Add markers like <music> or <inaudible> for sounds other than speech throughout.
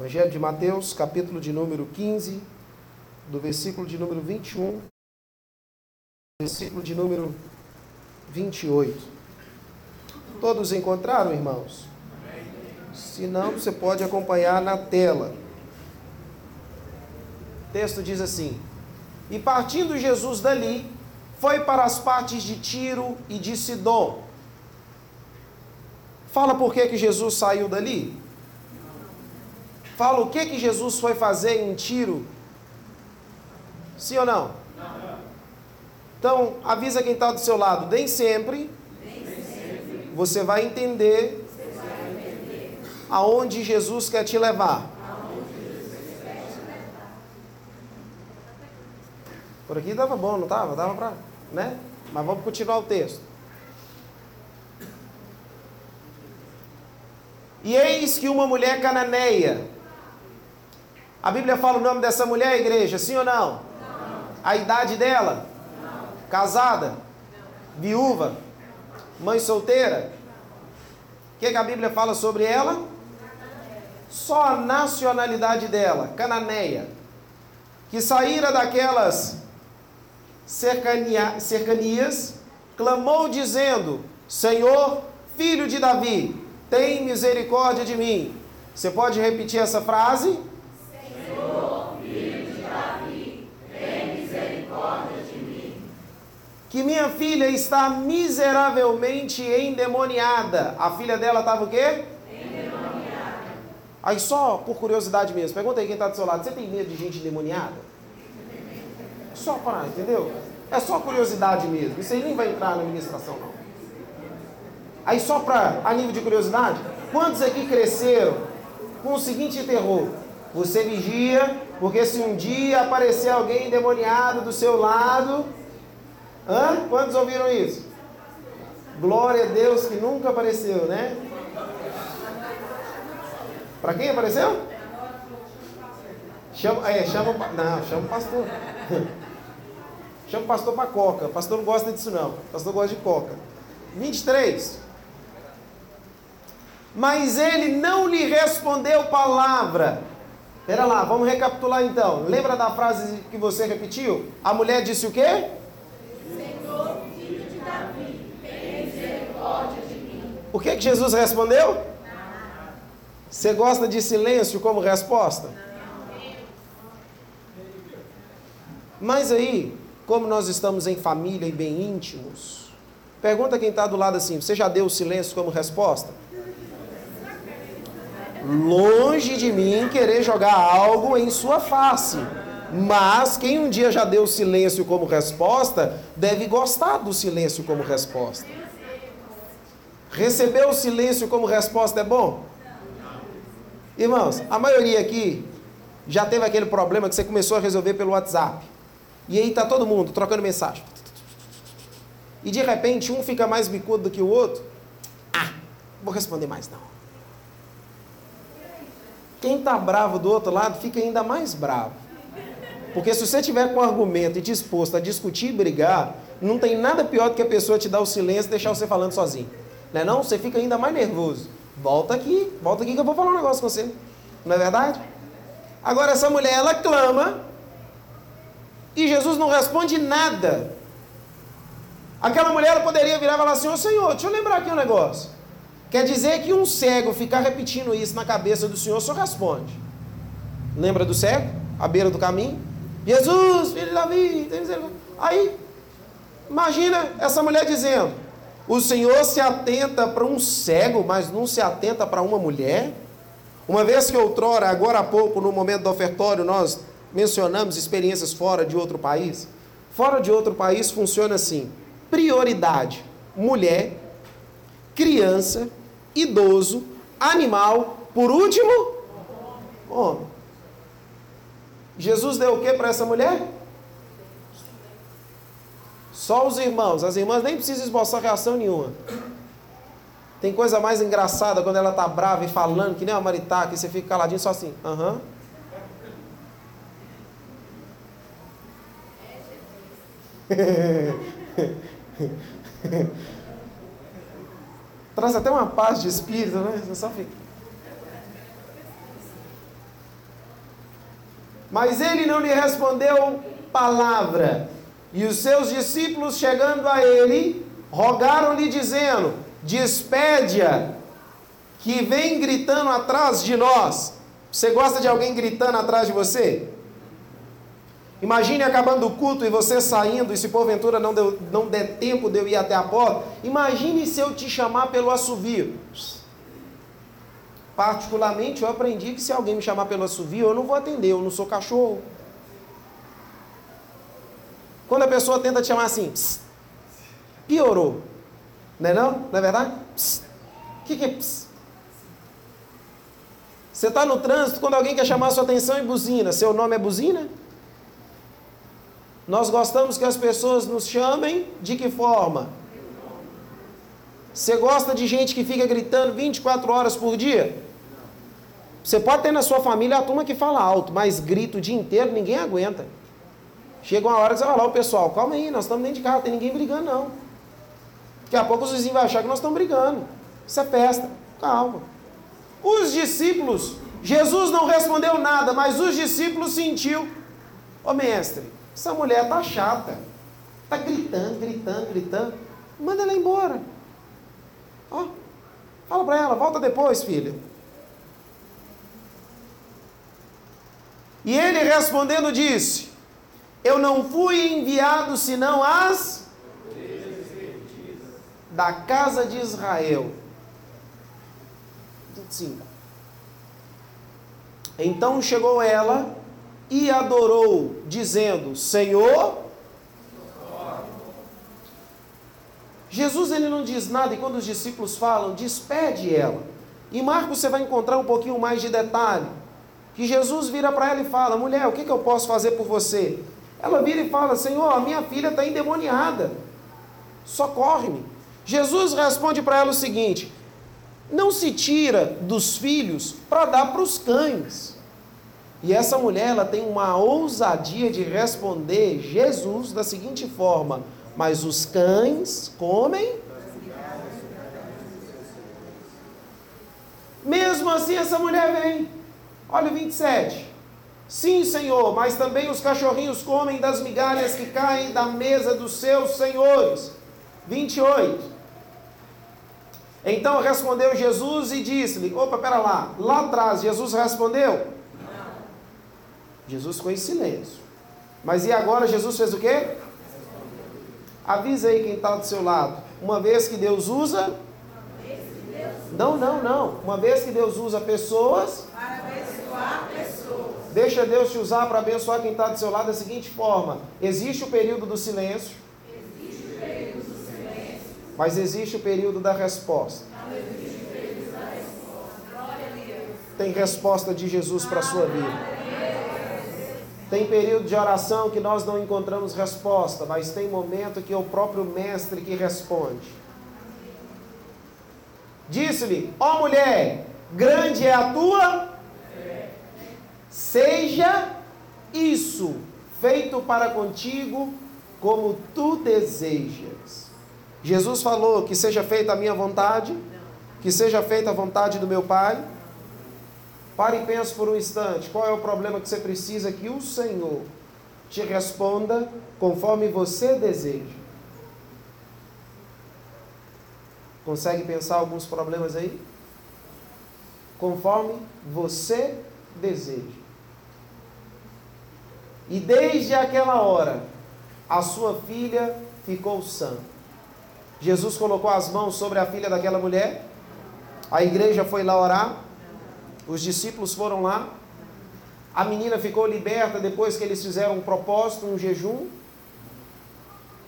Evangelho de Mateus, capítulo de número 15, do versículo de número 21, versículo de número 28. Todos encontraram, irmãos? Se não, você pode acompanhar na tela. O texto diz assim: E partindo Jesus dali, foi para as partes de Tiro e de Sidom. Fala por que, que Jesus saiu dali? Fala o que, que Jesus foi fazer em Tiro? Sim ou não? Então, avisa quem está do seu lado. Nem sempre, você vai entender aonde Jesus quer te levar. Por aqui estava bom, não estava? Dava para, né? Mas vamos continuar o texto. E eis que uma mulher cananeia. A Bíblia fala o nome dessa mulher, igreja, sim ou não? não. A idade dela? Não. Casada? Não. Viúva? Mãe solteira? O que, que a Bíblia fala sobre ela? Só a nacionalidade dela, cananeia, que saíra daquelas cercania, cercanias, clamou dizendo: Senhor, filho de Davi, tem misericórdia de mim. Você pode repetir essa frase? Que minha filha está miseravelmente endemoniada. A filha dela estava o quê? Aí só por curiosidade mesmo, pergunta aí quem está do seu lado, você tem medo de gente endemoniada? Só para, entendeu? É só curiosidade mesmo, isso aí nem vai entrar na administração não. Aí só para, a nível de curiosidade, quantos aqui cresceram com o seguinte terror? Você vigia, porque se um dia aparecer alguém endemoniado do seu lado, hã? Quantos ouviram isso? Glória a Deus que nunca apareceu, né? Para quem apareceu? Chama, é, chama, não, chama o pastor. <laughs> chama o pastor para coca. O pastor não gosta disso não. O pastor gosta de coca. 23. Mas ele não lhe respondeu palavra. Espera lá, vamos recapitular então. Lembra da frase que você repetiu? A mulher disse o quê? Senhor, filho de Davi, tem misericórdia de mim. O que, que Jesus respondeu? Você gosta de silêncio como resposta? Mas aí, como nós estamos em família e bem íntimos, pergunta quem está do lado assim: você já deu o silêncio como resposta? Longe de mim querer jogar algo em sua face. Mas quem um dia já deu silêncio como resposta, deve gostar do silêncio como resposta. Receber o silêncio como resposta é bom? Irmãos, a maioria aqui já teve aquele problema que você começou a resolver pelo WhatsApp. E aí tá todo mundo trocando mensagem. E de repente um fica mais bicudo do que o outro. Ah, vou responder mais não. Quem tá bravo do outro lado fica ainda mais bravo. Porque se você tiver com argumento e disposto a discutir e brigar, não tem nada pior do que a pessoa te dar o silêncio e deixar você falando sozinho. Não é não? Você fica ainda mais nervoso. Volta aqui, volta aqui que eu vou falar um negócio com você. Não é verdade? Agora essa mulher, ela clama e Jesus não responde nada. Aquela mulher ela poderia virar e falar assim: Ô Senhor, deixa eu lembrar aqui um negócio. Quer dizer que um cego ficar repetindo isso na cabeça do Senhor só responde. Lembra do cego? À beira do caminho? Jesus, filho de Davi. Aí, imagina essa mulher dizendo: o Senhor se atenta para um cego, mas não se atenta para uma mulher? Uma vez que outrora, agora há pouco, no momento do ofertório, nós mencionamos experiências fora de outro país. Fora de outro país funciona assim: prioridade, mulher, criança, idoso, animal, por último, homem. Jesus deu o que para essa mulher? Só os irmãos. As irmãs nem precisam esboçar reação nenhuma. Tem coisa mais engraçada quando ela tá brava e falando, que nem a Maritá, que você fica caladinho só assim. Aham. Uhum. <laughs> Traz até uma paz de espírito, né? Você só fica. Mas ele não lhe respondeu palavra. E os seus discípulos, chegando a ele, rogaram-lhe, dizendo: Despede-a, que vem gritando atrás de nós. Você gosta de alguém gritando atrás de você? Imagine acabando o culto e você saindo, e se porventura não, deu, não der tempo de eu ir até a porta, imagine se eu te chamar pelo assovio. Particularmente, eu aprendi que se alguém me chamar pelo assovio, eu não vou atender, eu não sou cachorro. Quando a pessoa tenta te chamar assim, pss, piorou. Não é não? Não é verdade? O que, que é pss? Você está no trânsito, quando alguém quer chamar sua atenção e buzina, seu nome é buzina? Nós gostamos que as pessoas nos chamem de que forma? Você gosta de gente que fica gritando 24 horas por dia? Você pode ter na sua família a turma que fala alto, mas grito o dia inteiro ninguém aguenta. Chega uma hora que você vai lá, o pessoal, calma aí, nós estamos dentro de casa, tem ninguém brigando não. Daqui a pouco os vizinhos vão achar que nós estamos brigando. Isso é festa. Calma. Os discípulos, Jesus não respondeu nada, mas os discípulos sentiu. Ô mestre, essa mulher tá chata. Tá gritando, gritando, gritando. Manda ela embora. Ó, fala para ela, volta depois, filha. E ele respondendo disse: Eu não fui enviado senão as da casa de Israel. 25. Então chegou ela e adorou, dizendo: Senhor. Jesus ele não diz nada, e quando os discípulos falam, despede ela. Em Marcos você vai encontrar um pouquinho mais de detalhe. Que Jesus vira para ela e fala: Mulher, o que, que eu posso fazer por você? Ela vira e fala: Senhor, a minha filha está endemoniada. Socorre-me. Jesus responde para ela o seguinte: Não se tira dos filhos para dar para os cães. E essa mulher, ela tem uma ousadia de responder Jesus da seguinte forma: Mas os cães comem. Mesmo assim, essa mulher vem. Olha o 27. Sim, Senhor, mas também os cachorrinhos comem das migalhas que caem da mesa dos seus senhores. 28. Então respondeu Jesus e disse-lhe: Opa, pera lá. Lá atrás, Jesus respondeu? Jesus ficou em silêncio. Mas e agora Jesus fez o quê? Avisa aí quem está do seu lado. Uma vez que Deus usa. Não, não, não. Uma vez que Deus usa pessoas. Para abençoar pessoas. Deixa Deus te usar para abençoar quem está do seu lado da seguinte forma: existe o período do silêncio. Período do silêncio. Mas existe o período da resposta. Período da resposta. Tem resposta de Jesus para a sua vida. Tem período de oração que nós não encontramos resposta, mas tem momento que é o próprio mestre que responde. Disse-lhe: Ó mulher, grande é a tua, seja isso feito para contigo como tu desejas. Jesus falou que seja feita a minha vontade, que seja feita a vontade do meu Pai. Pare e pense por um instante, qual é o problema que você precisa que o Senhor te responda conforme você deseja. Consegue pensar alguns problemas aí? Conforme você deseja. E desde aquela hora, a sua filha ficou sã. Jesus colocou as mãos sobre a filha daquela mulher. A igreja foi lá orar. Os discípulos foram lá. A menina ficou liberta depois que eles fizeram um propósito, um jejum.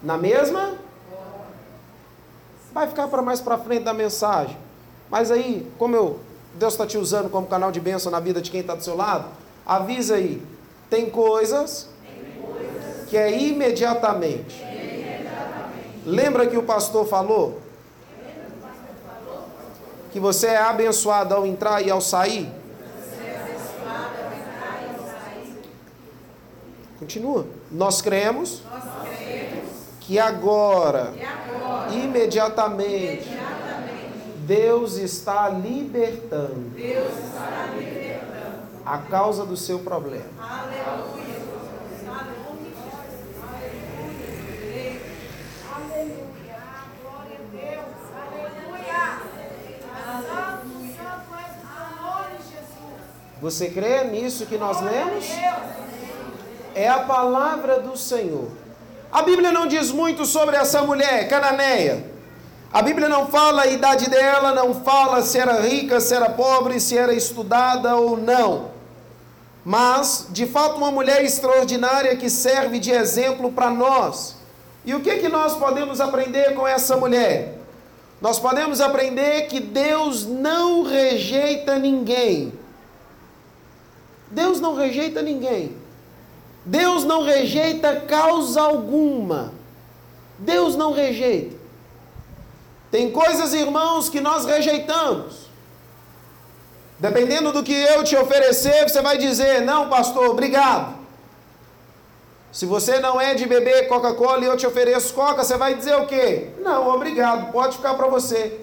Na mesma? Vai ficar para mais para frente da mensagem. Mas aí, como eu, Deus está te usando como canal de bênção na vida de quem está do seu lado, avisa aí. Tem coisas, que é imediatamente. Lembra que o pastor falou? Que você é abençoado ao entrar e ao sair? Continua. Nós cremos, que agora, imediatamente, Deus está libertando a causa do seu problema. Aleluia. Você crê nisso que nós lemos? É a palavra do Senhor. A Bíblia não diz muito sobre essa mulher cananeia. A Bíblia não fala a idade dela, não fala se era rica, se era pobre, se era estudada ou não. Mas, de fato, uma mulher extraordinária que serve de exemplo para nós. E o que, que nós podemos aprender com essa mulher? Nós podemos aprender que Deus não rejeita ninguém. Deus não rejeita ninguém. Deus não rejeita causa alguma. Deus não rejeita. Tem coisas, irmãos, que nós rejeitamos. Dependendo do que eu te oferecer, você vai dizer: Não, pastor, obrigado. Se você não é de beber Coca-Cola e eu te ofereço Coca, você vai dizer o quê? Não, obrigado, pode ficar para você.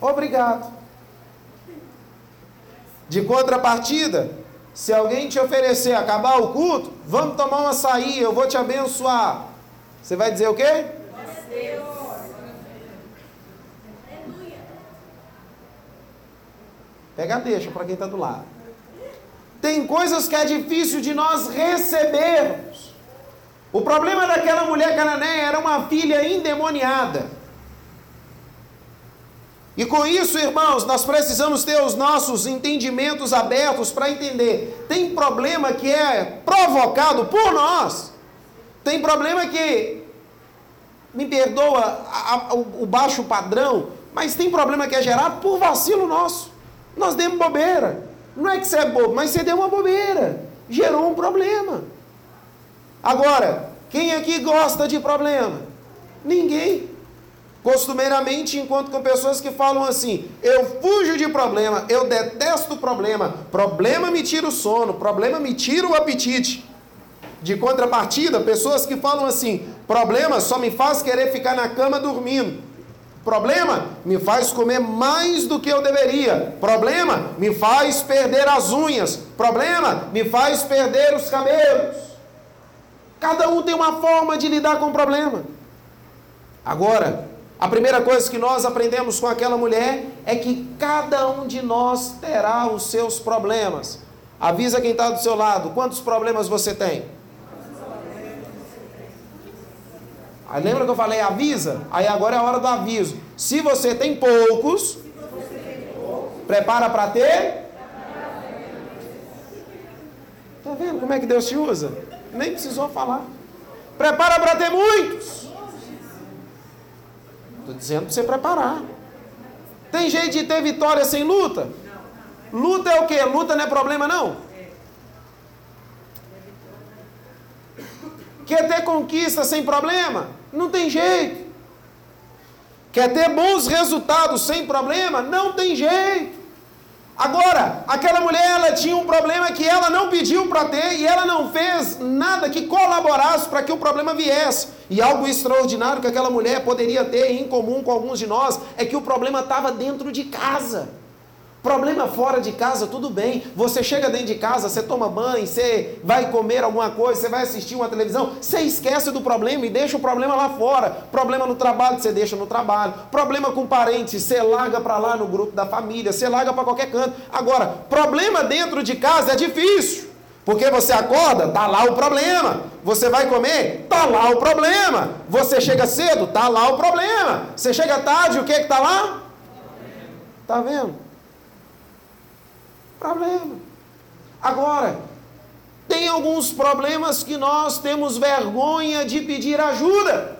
Obrigado. De contrapartida, se alguém te oferecer acabar o culto, vamos tomar um açaí, eu vou te abençoar. Você vai dizer o quê? Pega a deixa para quem está do lado. Tem coisas que é difícil de nós recebermos. O problema daquela mulher cananeia era uma filha endemoniada. E com isso, irmãos, nós precisamos ter os nossos entendimentos abertos para entender. Tem problema que é provocado por nós. Tem problema que, me perdoa a, a, o, o baixo padrão, mas tem problema que é gerado por vacilo nosso. Nós demos bobeira. Não é que você é bobo, mas você deu uma bobeira. Gerou um problema. Agora, quem aqui gosta de problema? Ninguém. Costumeiramente encontro com pessoas que falam assim: eu fujo de problema, eu detesto problema, problema me tira o sono, problema me tira o apetite. De contrapartida, pessoas que falam assim: problema só me faz querer ficar na cama dormindo. Problema me faz comer mais do que eu deveria. Problema me faz perder as unhas. Problema me faz perder os cabelos. Cada um tem uma forma de lidar com o problema. Agora, a primeira coisa que nós aprendemos com aquela mulher é que cada um de nós terá os seus problemas. Avisa quem está do seu lado: quantos problemas você tem? Aí lembra que eu falei avisa? Aí agora é a hora do aviso. Se você tem poucos, prepara para ter. Tá vendo como é que Deus te usa? Nem precisou falar. Prepara para ter muitos. Estou dizendo para você preparar. Tem jeito de ter vitória sem luta? Luta é o que? Luta não é problema, não? Quer ter conquista sem problema? Não tem jeito. Quer ter bons resultados sem problema? Não tem jeito. Agora, aquela mulher ela tinha um problema que ela não pediu para ter e ela não fez nada que colaborasse para que o problema viesse. E algo extraordinário que aquela mulher poderia ter em comum com alguns de nós é que o problema estava dentro de casa. Problema fora de casa, tudo bem. Você chega dentro de casa, você toma banho, você vai comer alguma coisa, você vai assistir uma televisão, você esquece do problema e deixa o problema lá fora. Problema no trabalho, você deixa no trabalho. Problema com parentes, você larga para lá no grupo da família, você larga para qualquer canto. Agora, problema dentro de casa é difícil. Porque você acorda, tá lá o problema. Você vai comer, tá lá o problema. Você chega cedo, tá lá o problema. Você chega tarde, o que que tá lá? Tá vendo? Problema. Agora, tem alguns problemas que nós temos vergonha de pedir ajuda.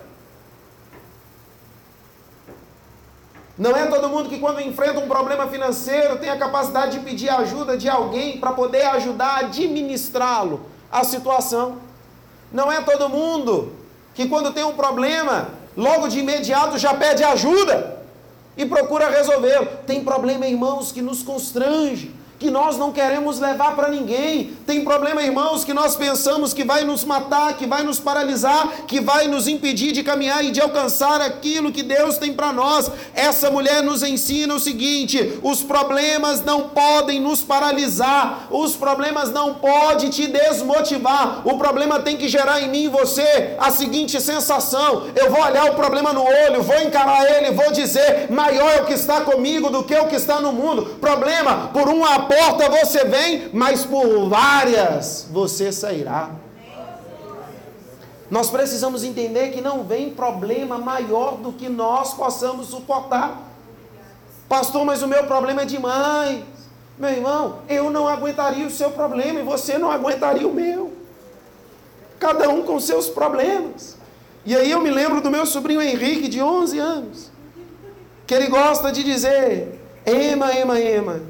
Não é todo mundo que, quando enfrenta um problema financeiro, tem a capacidade de pedir ajuda de alguém para poder ajudar a administrá-lo, a situação. Não é todo mundo que, quando tem um problema, logo de imediato já pede ajuda e procura resolvê-lo. Tem problema, irmãos, que nos constrange que nós não queremos levar para ninguém. Tem problema, irmãos, que nós pensamos que vai nos matar, que vai nos paralisar, que vai nos impedir de caminhar e de alcançar aquilo que Deus tem para nós. Essa mulher nos ensina o seguinte: os problemas não podem nos paralisar, os problemas não podem te desmotivar. O problema tem que gerar em mim e você a seguinte sensação: eu vou olhar o problema no olho, vou encarar ele, vou dizer, maior é o que está comigo do que o que está no mundo. Problema, por uma porta você vem, mas por várias você sairá. Nós precisamos entender que não vem problema maior do que nós possamos suportar. Pastor, mas o meu problema é demais. Meu irmão, eu não aguentaria o seu problema e você não aguentaria o meu. Cada um com seus problemas. E aí eu me lembro do meu sobrinho Henrique, de 11 anos, que ele gosta de dizer: Ema, ema, ema.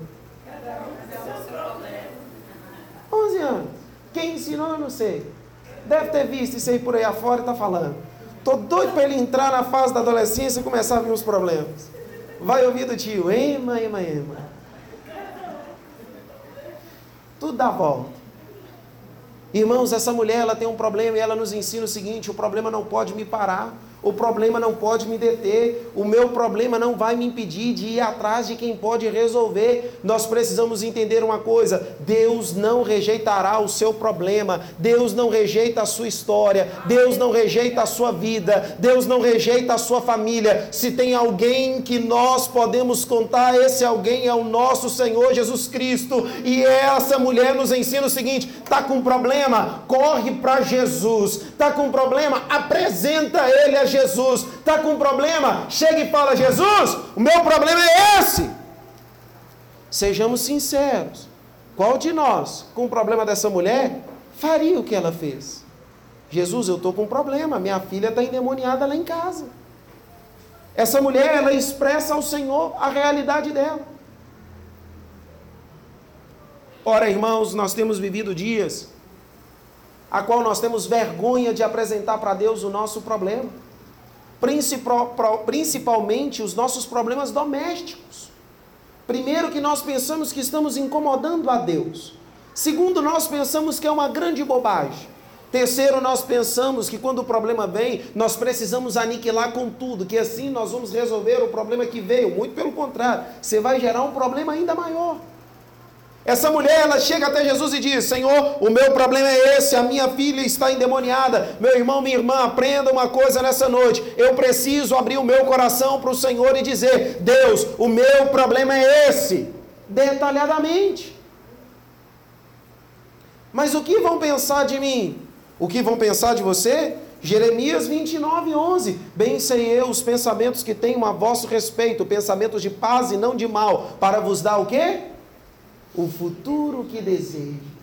11 anos. Quem ensinou, eu não sei. Deve ter visto isso aí por aí afora e está falando. Estou doido para ele entrar na fase da adolescência e começar a vir os problemas. Vai ouvir do tio, ema, ema, ema. Tudo dá volta. Irmãos, essa mulher ela tem um problema e ela nos ensina o seguinte: o problema não pode me parar. O problema não pode me deter, o meu problema não vai me impedir de ir atrás de quem pode resolver. Nós precisamos entender uma coisa: Deus não rejeitará o seu problema, Deus não rejeita a sua história, Deus não rejeita a sua vida, Deus não rejeita a sua família. Se tem alguém que nós podemos contar, esse alguém é o nosso Senhor Jesus Cristo. E essa mulher nos ensina o seguinte: tá com problema, corre para Jesus. Tá com problema, apresenta ele a Jesus. Está com um problema? Chega e fala: Jesus, o meu problema é esse. Sejamos sinceros. Qual de nós, com o problema dessa mulher, faria o que ela fez? Jesus, eu estou com um problema. Minha filha está endemoniada lá em casa. Essa mulher, ela expressa ao Senhor a realidade dela. Ora, irmãos, nós temos vivido dias a qual nós temos vergonha de apresentar para Deus o nosso problema principalmente os nossos problemas domésticos. Primeiro, que nós pensamos que estamos incomodando a Deus. Segundo, nós pensamos que é uma grande bobagem. Terceiro, nós pensamos que quando o problema vem, nós precisamos aniquilar com tudo, que assim nós vamos resolver o problema que veio. Muito pelo contrário, você vai gerar um problema ainda maior. Essa mulher, ela chega até Jesus e diz: Senhor, o meu problema é esse, a minha filha está endemoniada. Meu irmão, minha irmã, aprenda uma coisa nessa noite. Eu preciso abrir o meu coração para o Senhor e dizer: Deus, o meu problema é esse, detalhadamente. Mas o que vão pensar de mim? O que vão pensar de você? Jeremias 29, 11. Bem sei eu os pensamentos que tenho a vosso respeito, pensamentos de paz e não de mal, para vos dar o quê? O futuro que desejas.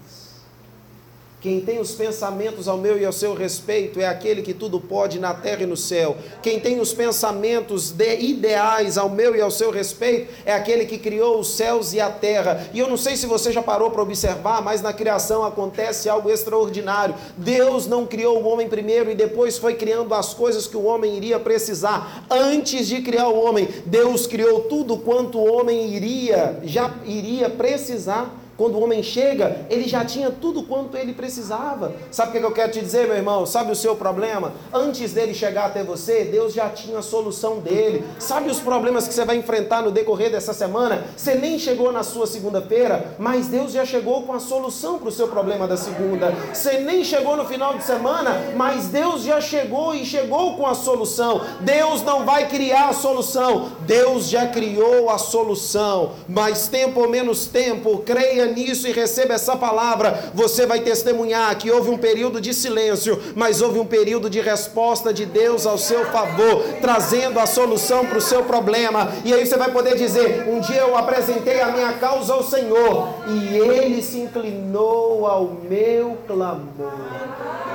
Quem tem os pensamentos ao meu e ao seu respeito é aquele que tudo pode na terra e no céu. Quem tem os pensamentos de ideais ao meu e ao seu respeito é aquele que criou os céus e a terra. E eu não sei se você já parou para observar, mas na criação acontece algo extraordinário. Deus não criou o homem primeiro e depois foi criando as coisas que o homem iria precisar. Antes de criar o homem, Deus criou tudo quanto o homem iria já iria precisar. Quando o homem chega, ele já tinha tudo quanto ele precisava. Sabe o que eu quero te dizer, meu irmão? Sabe o seu problema? Antes dele chegar até você, Deus já tinha a solução dele. Sabe os problemas que você vai enfrentar no decorrer dessa semana? Você nem chegou na sua segunda-feira, mas Deus já chegou com a solução para o seu problema da segunda. Você nem chegou no final de semana, mas Deus já chegou e chegou com a solução. Deus não vai criar a solução, Deus já criou a solução. Mais tempo ou menos tempo, creia creia nisso e receba essa palavra, você vai testemunhar que houve um período de silêncio, mas houve um período de resposta de Deus ao seu favor, trazendo a solução para o seu problema. E aí você vai poder dizer: Um dia eu apresentei a minha causa ao Senhor e ele se inclinou ao meu clamor.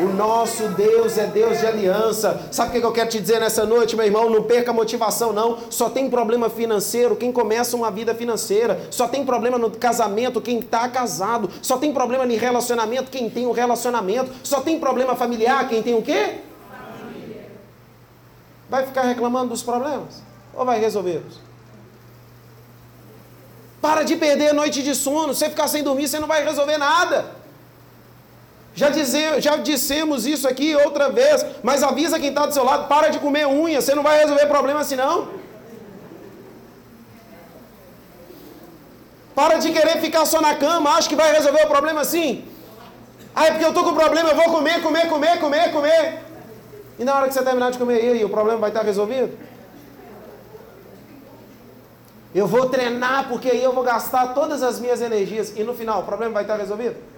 O nosso Deus é Deus de aliança. Sabe o que eu quero te dizer nessa noite, meu irmão? Não perca a motivação, não. Só tem problema financeiro quem começa uma vida financeira. Só tem problema no casamento quem está casado. Só tem problema em relacionamento quem tem um relacionamento. Só tem problema familiar quem tem o quê? Vai ficar reclamando dos problemas? Ou vai resolvê-los? Para de perder a noite de sono. Você ficar sem dormir, você não vai resolver nada. Já, dizer, já dissemos isso aqui outra vez, mas avisa quem está do seu lado, para de comer unha, você não vai resolver problema assim não. Para de querer ficar só na cama, acha que vai resolver o problema assim. Ah, é porque eu estou com problema, eu vou comer, comer, comer, comer, comer. E na hora que você terminar de comer, aí, o problema vai estar resolvido? Eu vou treinar porque aí eu vou gastar todas as minhas energias e no final o problema vai estar resolvido?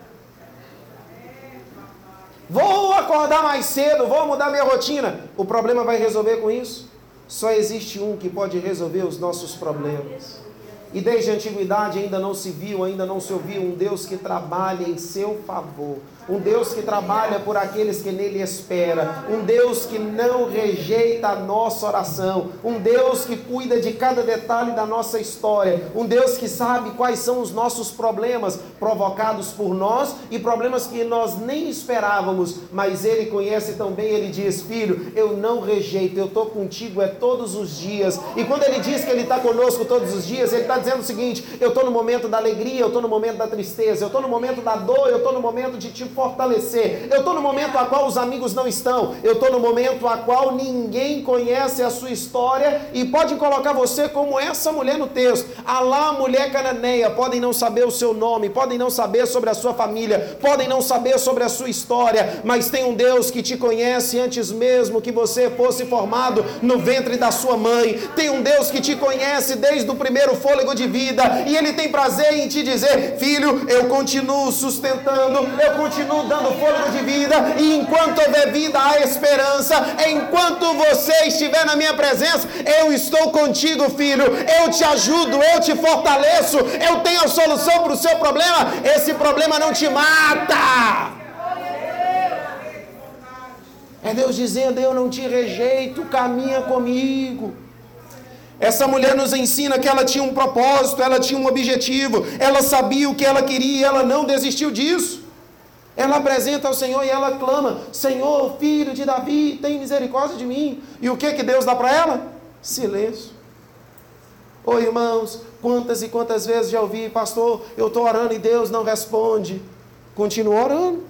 Vou acordar mais cedo, vou mudar minha rotina. O problema vai resolver com isso? Só existe um que pode resolver os nossos problemas. E desde a antiguidade ainda não se viu, ainda não se ouviu um Deus que trabalha em seu favor um Deus que trabalha por aqueles que nele espera, um Deus que não rejeita a nossa oração, um Deus que cuida de cada detalhe da nossa história, um Deus que sabe quais são os nossos problemas provocados por nós e problemas que nós nem esperávamos, mas ele conhece tão bem, ele diz: "Filho, eu não rejeito, eu estou contigo é todos os dias". E quando ele diz que ele está conosco todos os dias, ele está dizendo o seguinte: eu estou no momento da alegria, eu estou no momento da tristeza, eu estou no momento da dor, eu estou no momento de te fortalecer. Eu estou no momento a qual os amigos não estão. Eu estou no momento a qual ninguém conhece a sua história e pode colocar você como essa mulher no texto. Alá, mulher cananeia, podem não saber o seu nome, podem não saber sobre a sua família, podem não saber sobre a sua história, mas tem um Deus que te conhece antes mesmo que você fosse formado no ventre da sua mãe. Tem um Deus que te conhece desde o primeiro fôlego de vida e ele tem prazer em te dizer: "Filho, eu continuo sustentando, eu continuo continuo dando fôlego de vida, e enquanto houver vida, há esperança. Enquanto você estiver na minha presença, eu estou contigo, filho. Eu te ajudo, eu te fortaleço, eu tenho a solução para o seu problema. Esse problema não te mata. É Deus dizendo: Eu não te rejeito, caminha comigo. Essa mulher nos ensina que ela tinha um propósito, ela tinha um objetivo, ela sabia o que ela queria, ela não desistiu disso. Ela apresenta ao Senhor e ela clama: Senhor, filho de Davi, tem misericórdia de mim. E o que que Deus dá para ela? Silêncio. Oh, irmãos, quantas e quantas vezes já ouvi, pastor, eu estou orando e Deus não responde. Continua orando.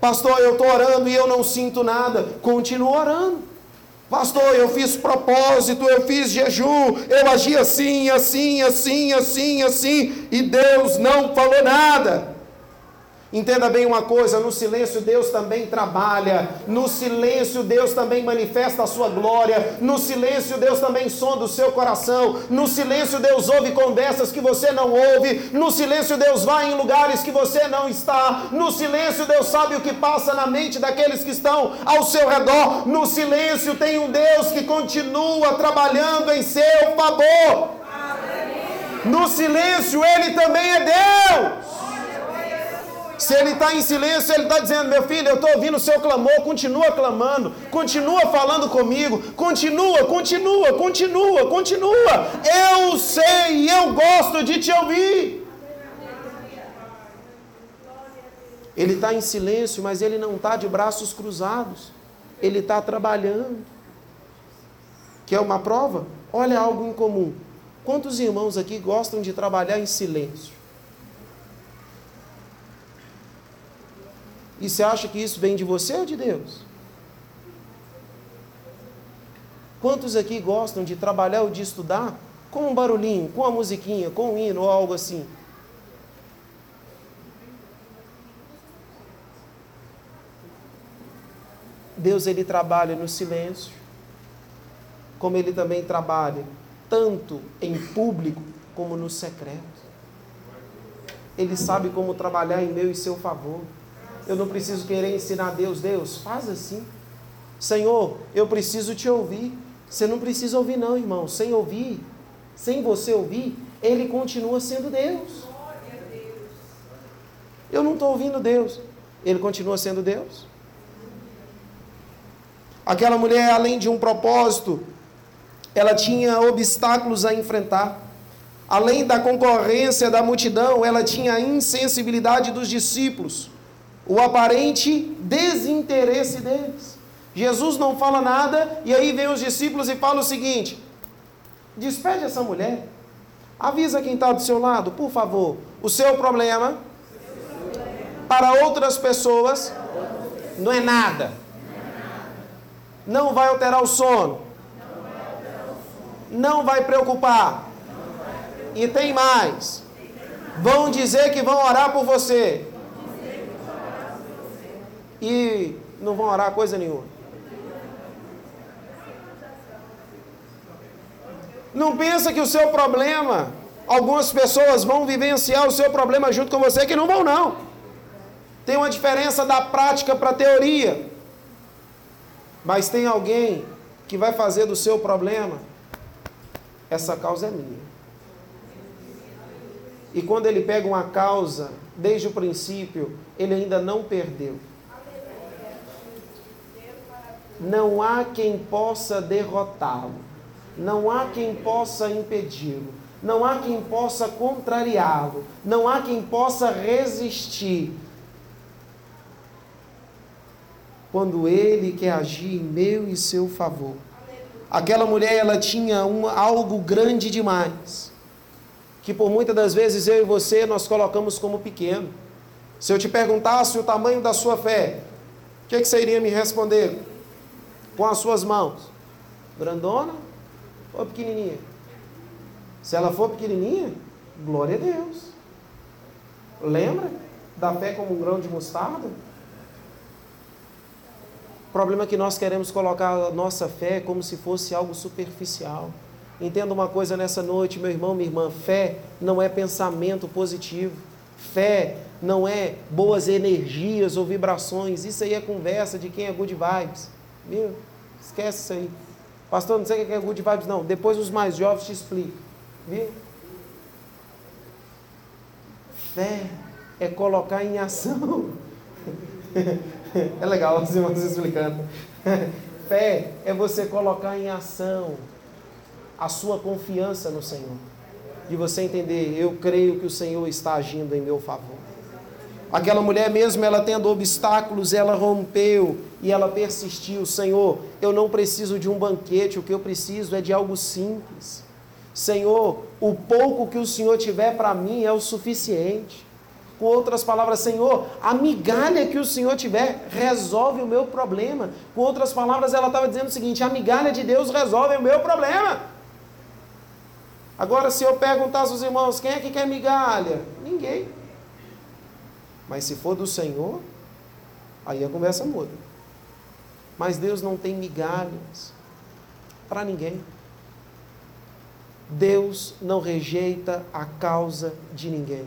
Pastor, eu estou orando e eu não sinto nada. Continua orando. Pastor, eu fiz propósito, eu fiz jejum, eu agi assim, assim, assim, assim, assim, e Deus não falou nada. Entenda bem uma coisa: no silêncio Deus também trabalha, no silêncio Deus também manifesta a sua glória, no silêncio Deus também sonda o seu coração, no silêncio Deus ouve conversas que você não ouve, no silêncio Deus vai em lugares que você não está, no silêncio Deus sabe o que passa na mente daqueles que estão ao seu redor, no silêncio tem um Deus que continua trabalhando em seu favor. No silêncio Ele também é Deus. Se ele está em silêncio, ele está dizendo: Meu filho, eu estou ouvindo o seu clamor, continua clamando, continua falando comigo, continua, continua, continua, continua. Eu sei e eu gosto de te ouvir. Ele está em silêncio, mas ele não está de braços cruzados. Ele está trabalhando. Quer uma prova? Olha algo em comum. Quantos irmãos aqui gostam de trabalhar em silêncio? E você acha que isso vem de você ou de Deus? Quantos aqui gostam de trabalhar ou de estudar com um barulhinho, com uma musiquinha, com um hino ou algo assim? Deus ele trabalha no silêncio, como ele também trabalha tanto em público como no secreto. Ele sabe como trabalhar em meu e seu favor. Eu não preciso querer ensinar a Deus, Deus, faz assim. Senhor, eu preciso te ouvir. Você não precisa ouvir, não, irmão. Sem ouvir, sem você ouvir, Ele continua sendo Deus. Eu não estou ouvindo Deus. Ele continua sendo Deus. Aquela mulher, além de um propósito, ela tinha obstáculos a enfrentar. Além da concorrência da multidão, ela tinha a insensibilidade dos discípulos o aparente desinteresse deles. Jesus não fala nada, e aí vem os discípulos e fala o seguinte: despede essa mulher. Avisa quem está do seu lado, por favor. O seu problema para outras pessoas não é nada. Não vai alterar o sono. Não vai preocupar. E tem mais. Vão dizer que vão orar por você. E não vão orar coisa nenhuma. Não pensa que o seu problema, algumas pessoas vão vivenciar o seu problema junto com você, que não vão não. Tem uma diferença da prática para a teoria. Mas tem alguém que vai fazer do seu problema, essa causa é minha. E quando ele pega uma causa, desde o princípio, ele ainda não perdeu. Não há quem possa derrotá-lo. Não há quem possa impedi-lo. Não há quem possa contrariá-lo. Não há quem possa resistir. Quando ele quer agir em meu e seu favor. Aquela mulher, ela tinha um, algo grande demais. Que por muitas das vezes eu e você nós colocamos como pequeno. Se eu te perguntasse o tamanho da sua fé, o que, que você iria me responder? Com as suas mãos. Grandona ou pequenininha? Se ela for pequenininha, glória a Deus. Lembra da fé como um grão de mostarda? O problema é que nós queremos colocar a nossa fé como se fosse algo superficial. Entenda uma coisa nessa noite, meu irmão, minha irmã: fé não é pensamento positivo. Fé não é boas energias ou vibrações. Isso aí é conversa de quem é good vibes. Viu? Esquece isso aí. Pastor, não sei o que é good vibes, não. Depois os mais jovens te explicam. Viu? Fé é colocar em ação. <laughs> é legal os <laughs> irmãos explicando. <laughs> Fé é você colocar em ação a sua confiança no Senhor. De você entender, eu creio que o Senhor está agindo em meu favor. Aquela mulher mesmo, ela tendo obstáculos, ela rompeu e ela persistiu. Senhor, eu não preciso de um banquete, o que eu preciso é de algo simples. Senhor, o pouco que o Senhor tiver para mim é o suficiente. Com outras palavras, Senhor, a migalha que o Senhor tiver resolve o meu problema. Com outras palavras, ela estava dizendo o seguinte: a migalha de Deus resolve o meu problema. Agora, se eu perguntar aos irmãos, quem é que quer migalha? Ninguém. Mas se for do Senhor, aí a conversa muda. Mas Deus não tem migalhas para ninguém. Deus não rejeita a causa de ninguém.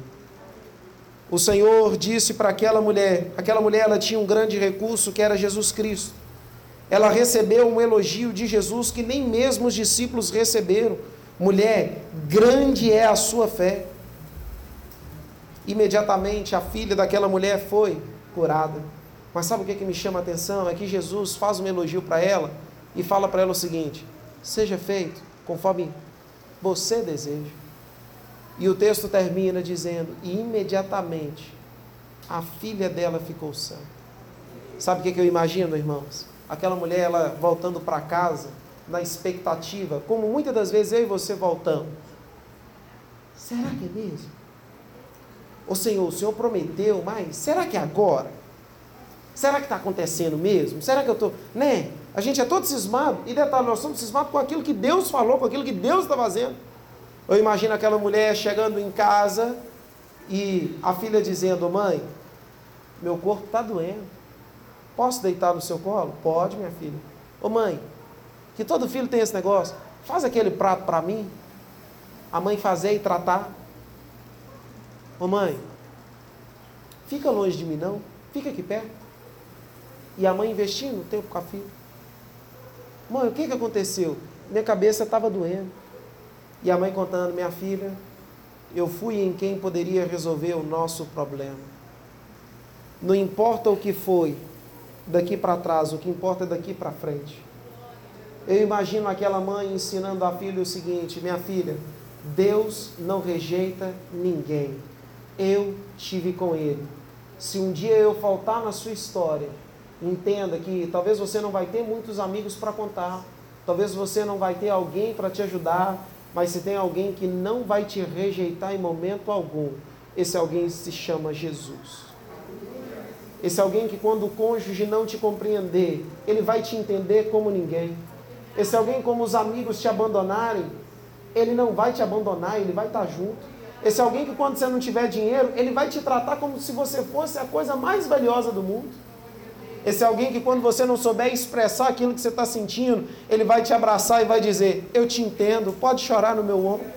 O Senhor disse para aquela mulher, aquela mulher ela tinha um grande recurso que era Jesus Cristo. Ela recebeu um elogio de Jesus que nem mesmo os discípulos receberam. Mulher, grande é a sua fé. Imediatamente a filha daquela mulher foi curada. Mas sabe o que, é que me chama a atenção? É que Jesus faz um elogio para ela e fala para ela o seguinte: seja feito conforme você deseja. E o texto termina dizendo: e imediatamente a filha dela ficou sã. Sabe o que, é que eu imagino, irmãos? Aquela mulher, ela voltando para casa, na expectativa, como muitas das vezes eu e você voltamos. Será que é mesmo? Ô Senhor, o Senhor prometeu, mas será que é agora? Será que está acontecendo mesmo? Será que eu estou. Né? A gente é todo cismado. E detalhe, nós somos cismados com aquilo que Deus falou, com aquilo que Deus está fazendo. Eu imagino aquela mulher chegando em casa e a filha dizendo: Mãe, meu corpo está doendo. Posso deitar no seu colo? Pode, minha filha. Ô mãe, que todo filho tem esse negócio. Faz aquele prato para mim. A mãe fazer e tratar. Ô mãe, fica longe de mim não, fica aqui perto. E a mãe investindo tempo com a filha. Mãe, o que, que aconteceu? Minha cabeça estava doendo. E a mãe contando, minha filha, eu fui em quem poderia resolver o nosso problema. Não importa o que foi daqui para trás, o que importa é daqui para frente. Eu imagino aquela mãe ensinando a filha o seguinte: minha filha, Deus não rejeita ninguém eu tive com Ele. Se um dia eu faltar na sua história, entenda que talvez você não vai ter muitos amigos para contar, talvez você não vai ter alguém para te ajudar, Mas se tem alguém que não vai te rejeitar em momento algum, esse alguém se chama Jesus. Esse alguém que, quando o cônjuge não te compreender, ele vai te entender como ninguém. Esse alguém, como os amigos te abandonarem, ele não vai te abandonar, ele vai estar junto. Esse alguém que, quando você não tiver dinheiro, ele vai te tratar como se você fosse a coisa mais valiosa do mundo. Esse alguém que, quando você não souber expressar aquilo que você está sentindo, ele vai te abraçar e vai dizer: Eu te entendo, pode chorar no meu ombro.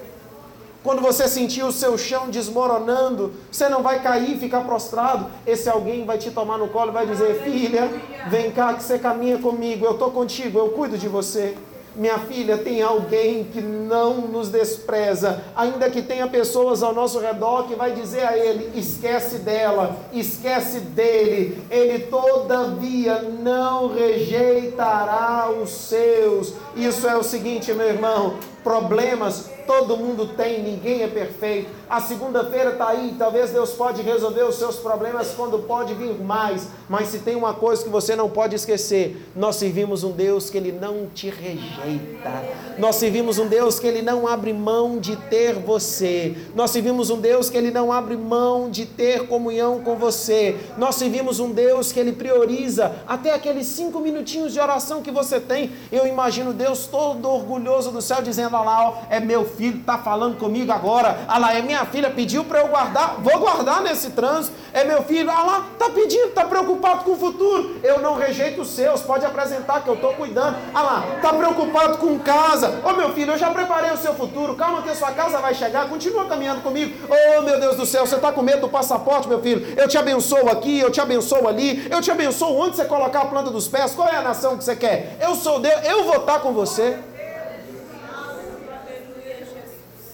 Quando você sentir o seu chão desmoronando, você não vai cair e ficar prostrado. Esse alguém vai te tomar no colo e vai dizer: Filha, vem cá que você caminha comigo, eu estou contigo, eu cuido de você. Minha filha, tem alguém que não nos despreza, ainda que tenha pessoas ao nosso redor que vai dizer a ele: esquece dela, esquece dele, ele todavia não rejeitará os seus. Isso é o seguinte, meu irmão: problemas todo mundo tem, ninguém é perfeito. A segunda-feira está aí, talvez Deus pode resolver os seus problemas quando pode vir mais. Mas se tem uma coisa que você não pode esquecer, nós servimos um Deus que Ele não te rejeita. Nós servimos um Deus que Ele não abre mão de ter você. Nós servimos um Deus que Ele não abre mão de ter comunhão com você. Nós servimos um Deus que Ele prioriza até aqueles cinco minutinhos de oração que você tem. Eu imagino Deus todo orgulhoso do céu dizendo: Olha lá, ó, é meu está falando comigo agora. Ah lá, é minha filha, pediu para eu guardar, vou guardar nesse trânsito. É meu filho, ah lá, está pedindo, está preocupado com o futuro. Eu não rejeito os seus, pode apresentar que eu estou cuidando. Ah lá, está preocupado com casa. Ô oh, meu filho, eu já preparei o seu futuro, calma que a sua casa vai chegar, continua caminhando comigo. Oh meu Deus do céu, você está com medo do passaporte, meu filho? Eu te abençoo aqui, eu te abençoo ali, eu te abençoo onde você colocar a planta dos pés, qual é a nação que você quer? Eu sou Deus, eu vou estar com você.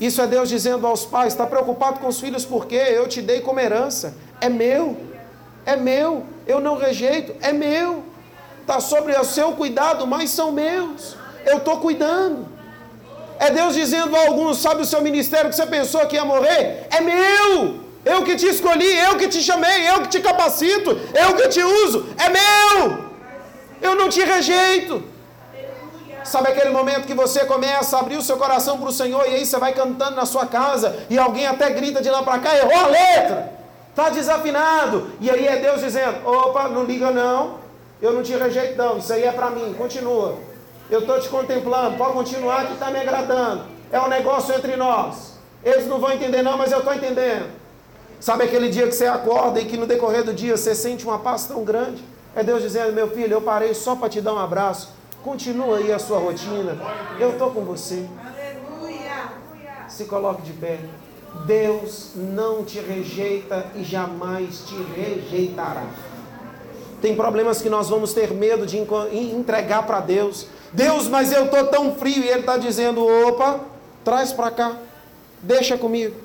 Isso é Deus dizendo aos pais: está preocupado com os filhos porque eu te dei como herança. É meu, é meu, eu não rejeito, é meu. Está sobre o seu cuidado, mas são meus. Eu estou cuidando. É Deus dizendo a alguns: sabe o seu ministério que você pensou que ia morrer? É meu. Eu que te escolhi, eu que te chamei, eu que te capacito, eu que te uso. É meu. Eu não te rejeito. Sabe aquele momento que você começa a abrir o seu coração para o Senhor e aí você vai cantando na sua casa e alguém até grita de lá para cá, errou a letra, está desafinado. E aí é Deus dizendo: opa, não liga não, eu não te rejeito não, isso aí é para mim, continua. Eu estou te contemplando, pode continuar que está me agradando. É um negócio entre nós. Eles não vão entender não, mas eu estou entendendo. Sabe aquele dia que você acorda e que no decorrer do dia você sente uma paz tão grande? É Deus dizendo, meu filho, eu parei só para te dar um abraço Continua aí a sua rotina. Eu estou com você. Se coloque de pé. Deus não te rejeita e jamais te rejeitará. Tem problemas que nós vamos ter medo de entregar para Deus. Deus, mas eu estou tão frio. E Ele está dizendo: opa, traz para cá. Deixa comigo.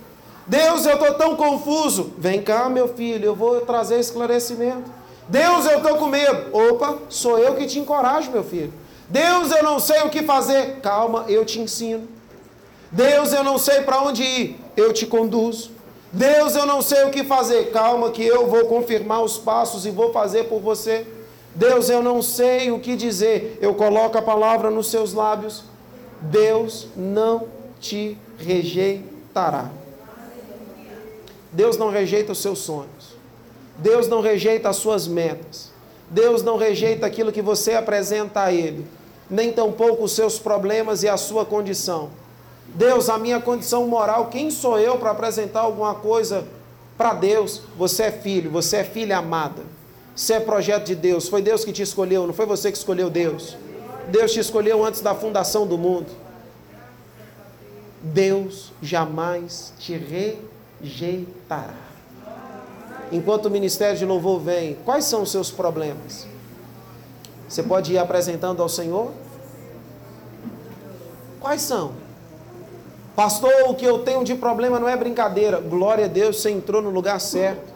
Deus, eu estou tão confuso. Vem cá, meu filho, eu vou trazer esclarecimento. Deus, eu estou com medo. Opa, sou eu que te encorajo, meu filho. Deus, eu não sei o que fazer. Calma, eu te ensino. Deus, eu não sei para onde ir. Eu te conduzo. Deus, eu não sei o que fazer. Calma, que eu vou confirmar os passos e vou fazer por você. Deus, eu não sei o que dizer. Eu coloco a palavra nos seus lábios. Deus não te rejeitará. Deus não rejeita os seus sonhos. Deus não rejeita as suas metas. Deus não rejeita aquilo que você apresenta a Ele nem tampouco os seus problemas e a sua condição. Deus, a minha condição moral, quem sou eu para apresentar alguma coisa para Deus? Você é filho, você é filha amada. Você é projeto de Deus. Foi Deus que te escolheu, não foi você que escolheu Deus. Deus te escolheu antes da fundação do mundo. Deus jamais te rejeitará. Enquanto o ministério de louvor vem, quais são os seus problemas? Você pode ir apresentando ao Senhor? Quais são? Pastor, o que eu tenho de problema não é brincadeira. Glória a Deus, você entrou no lugar certo.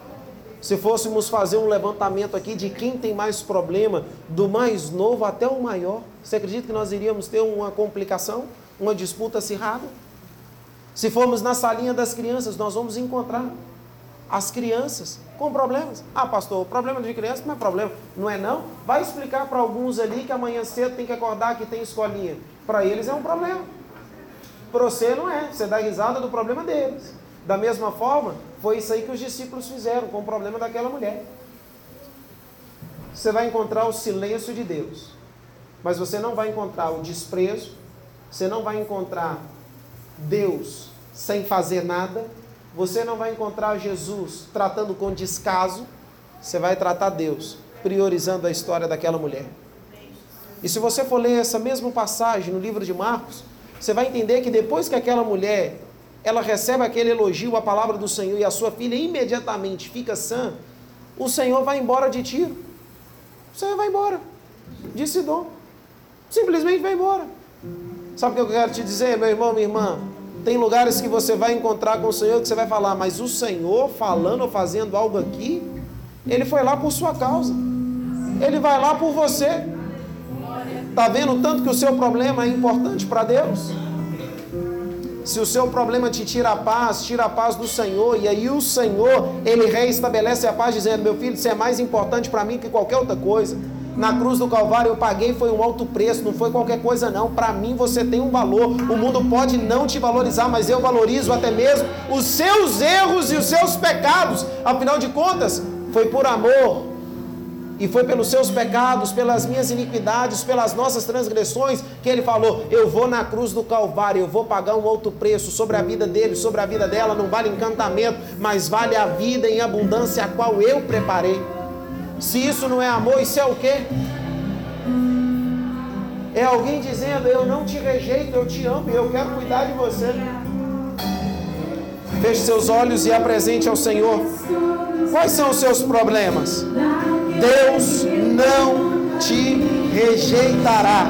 Se fôssemos fazer um levantamento aqui de quem tem mais problema, do mais novo até o maior, você acredita que nós iríamos ter uma complicação, uma disputa acirrada? Se formos na salinha das crianças, nós vamos encontrar as crianças com problemas. Ah, pastor, problema de criança não é problema. Não é não? Vai explicar para alguns ali que amanhã cedo tem que acordar que tem escolinha. Para eles é um problema. Para você não é, você dá risada do problema deles. Da mesma forma, foi isso aí que os discípulos fizeram com o problema daquela mulher. Você vai encontrar o silêncio de Deus, mas você não vai encontrar o desprezo, você não vai encontrar Deus sem fazer nada, você não vai encontrar Jesus tratando com descaso, você vai tratar Deus priorizando a história daquela mulher. E se você for ler essa mesma passagem no livro de Marcos, você vai entender que depois que aquela mulher ela recebe aquele elogio, a palavra do Senhor, e a sua filha imediatamente fica sã, o Senhor vai embora de tiro. O Senhor vai embora de Sidom. Simplesmente vai embora. Sabe o que eu quero te dizer, meu irmão, minha irmã? Tem lugares que você vai encontrar com o Senhor que você vai falar, mas o Senhor falando ou fazendo algo aqui, ele foi lá por sua causa. Ele vai lá por você. Está vendo tanto que o seu problema é importante para Deus? Se o seu problema te tira a paz, tira a paz do Senhor, e aí o Senhor, ele reestabelece a paz, dizendo: Meu filho, você é mais importante para mim que qualquer outra coisa. Na cruz do Calvário eu paguei, foi um alto preço, não foi qualquer coisa, não. Para mim você tem um valor. O mundo pode não te valorizar, mas eu valorizo até mesmo os seus erros e os seus pecados. Afinal de contas, foi por amor e foi pelos seus pecados, pelas minhas iniquidades, pelas nossas transgressões, que ele falou: Eu vou na cruz do Calvário, eu vou pagar um alto preço sobre a vida dele, sobre a vida dela. Não vale encantamento, mas vale a vida em abundância a qual eu preparei. Se isso não é amor, isso é o quê? É alguém dizendo: Eu não te rejeito, eu te amo e eu quero cuidar de você. Feche seus olhos e apresente ao Senhor. Quais são os seus problemas? Deus não te rejeitará.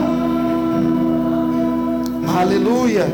Aleluia.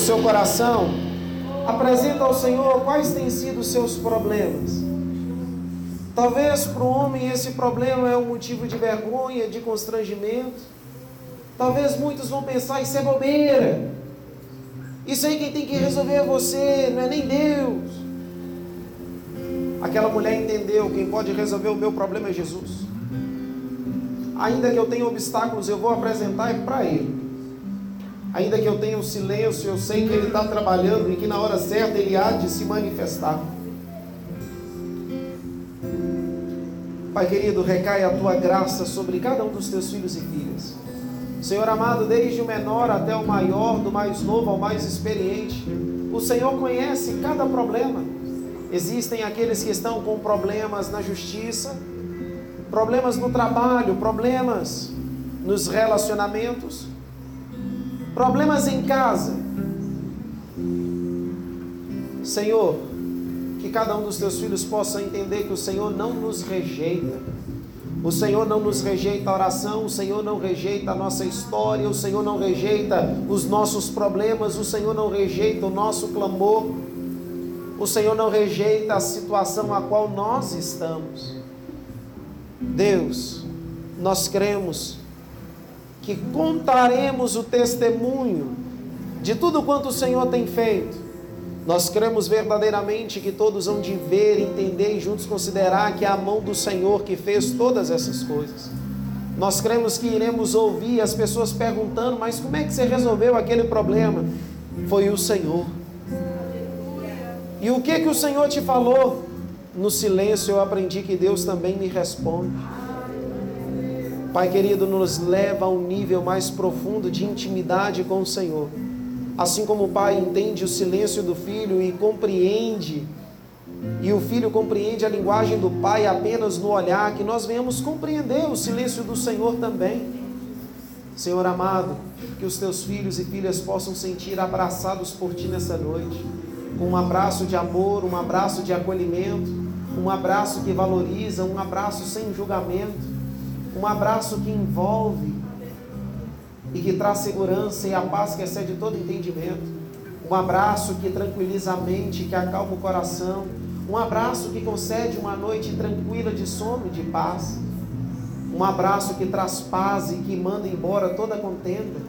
Seu coração, apresenta ao Senhor quais têm sido os seus problemas. Talvez para o homem esse problema é um motivo de vergonha, de constrangimento. Talvez muitos vão pensar, isso é bobeira. Isso aí quem tem que resolver é você, não é nem Deus. Aquela mulher entendeu, quem pode resolver o meu problema é Jesus. Ainda que eu tenha obstáculos, eu vou apresentar para Ele. Ainda que eu tenha um silêncio, eu sei que Ele está trabalhando e que na hora certa Ele há de se manifestar. Pai querido, recai a tua graça sobre cada um dos teus filhos e filhas. Senhor amado, desde o menor até o maior, do mais novo ao mais experiente, o Senhor conhece cada problema. Existem aqueles que estão com problemas na justiça, problemas no trabalho, problemas nos relacionamentos, problemas em casa. Senhor, que cada um dos teus filhos possa entender que o Senhor não nos rejeita. O Senhor não nos rejeita a oração, o Senhor não rejeita a nossa história, o Senhor não rejeita os nossos problemas, o Senhor não rejeita o nosso clamor, o Senhor não rejeita a situação a qual nós estamos. Deus, nós cremos que contaremos o testemunho de tudo quanto o Senhor tem feito. Nós cremos verdadeiramente que todos vão de ver, entender e juntos considerar que é a mão do Senhor que fez todas essas coisas. Nós cremos que iremos ouvir as pessoas perguntando: mas como é que você resolveu aquele problema? Foi o Senhor. E o que que o Senhor te falou? No silêncio eu aprendi que Deus também me responde. Pai querido, nos leva a um nível mais profundo de intimidade com o Senhor. Assim como o pai entende o silêncio do filho e compreende, e o filho compreende a linguagem do pai apenas no olhar, que nós venhamos compreender o silêncio do Senhor também. Senhor amado, que os teus filhos e filhas possam sentir abraçados por ti nessa noite, com um abraço de amor, um abraço de acolhimento, um abraço que valoriza, um abraço sem julgamento um abraço que envolve e que traz segurança e a paz que excede todo entendimento. Um abraço que tranquiliza a mente, que acalma o coração. Um abraço que concede uma noite tranquila de sono e de paz. Um abraço que traz paz e que manda embora toda contenda.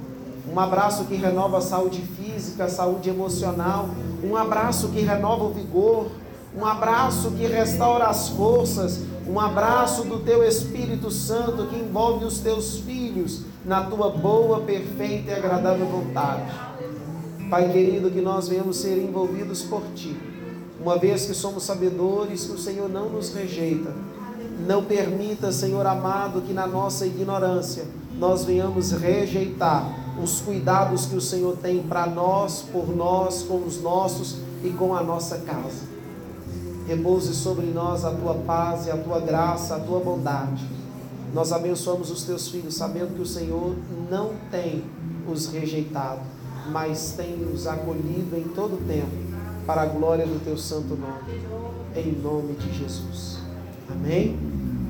Um abraço que renova a saúde física, a saúde emocional. Um abraço que renova o vigor. Um abraço que restaura as forças um abraço do teu Espírito Santo que envolve os teus filhos na tua boa, perfeita e agradável vontade. Pai querido, que nós venhamos ser envolvidos por ti, uma vez que somos sabedores que o Senhor não nos rejeita. Não permita, Senhor amado, que na nossa ignorância nós venhamos rejeitar os cuidados que o Senhor tem para nós, por nós, com os nossos e com a nossa casa repouse sobre nós a tua paz e a tua graça, a tua bondade. Nós abençoamos os teus filhos, sabendo que o Senhor não tem os rejeitado, mas tem os acolhido em todo o tempo, para a glória do teu santo nome. Em nome de Jesus. Amém?